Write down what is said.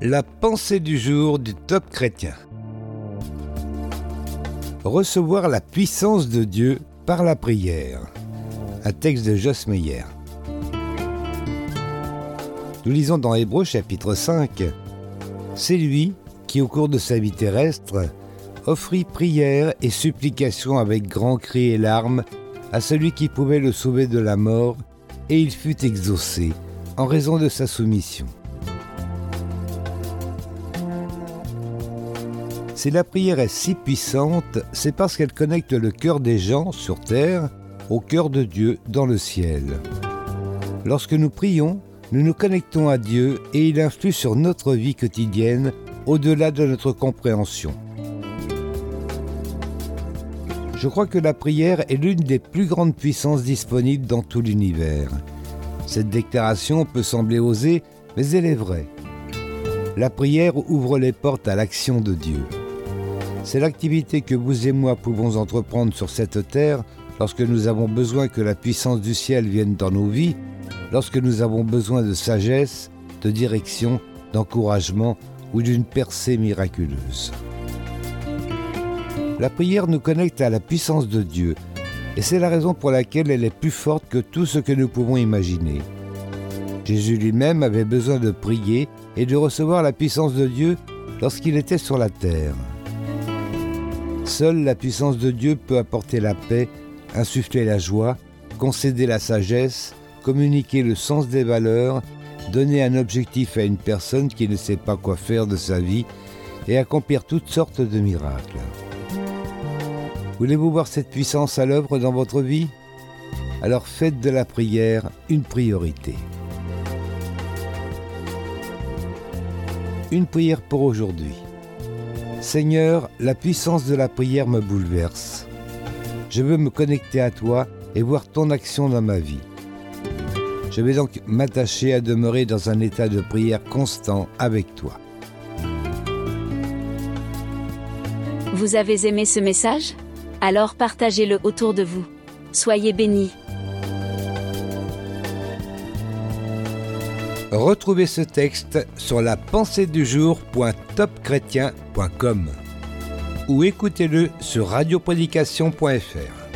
La pensée du jour du top chrétien. Recevoir la puissance de Dieu par la prière. Un texte de Joss Meyer. Nous lisons dans Hébreux chapitre 5. C'est lui qui, au cours de sa vie terrestre, offrit prière et supplication avec grands cris et larmes à celui qui pouvait le sauver de la mort, et il fut exaucé en raison de sa soumission. Si la prière est si puissante, c'est parce qu'elle connecte le cœur des gens sur terre au cœur de Dieu dans le ciel. Lorsque nous prions, nous nous connectons à Dieu et il influe sur notre vie quotidienne au-delà de notre compréhension. Je crois que la prière est l'une des plus grandes puissances disponibles dans tout l'univers. Cette déclaration peut sembler osée, mais elle est vraie. La prière ouvre les portes à l'action de Dieu. C'est l'activité que vous et moi pouvons entreprendre sur cette terre lorsque nous avons besoin que la puissance du ciel vienne dans nos vies, lorsque nous avons besoin de sagesse, de direction, d'encouragement ou d'une percée miraculeuse. La prière nous connecte à la puissance de Dieu, et c'est la raison pour laquelle elle est plus forte que tout ce que nous pouvons imaginer. Jésus lui-même avait besoin de prier et de recevoir la puissance de Dieu lorsqu'il était sur la terre. Seule la puissance de Dieu peut apporter la paix, insuffler la joie, concéder la sagesse, communiquer le sens des valeurs, donner un objectif à une personne qui ne sait pas quoi faire de sa vie et accomplir toutes sortes de miracles. Voulez-vous voir cette puissance à l'œuvre dans votre vie? Alors faites de la prière une priorité. Une prière pour aujourd'hui. Seigneur, la puissance de la prière me bouleverse. Je veux me connecter à toi et voir ton action dans ma vie. Je vais donc m'attacher à demeurer dans un état de prière constant avec toi. Vous avez aimé ce message? Alors partagez-le autour de vous. Soyez bénis. Retrouvez ce texte sur la ou écoutez-le sur radioprédication.fr.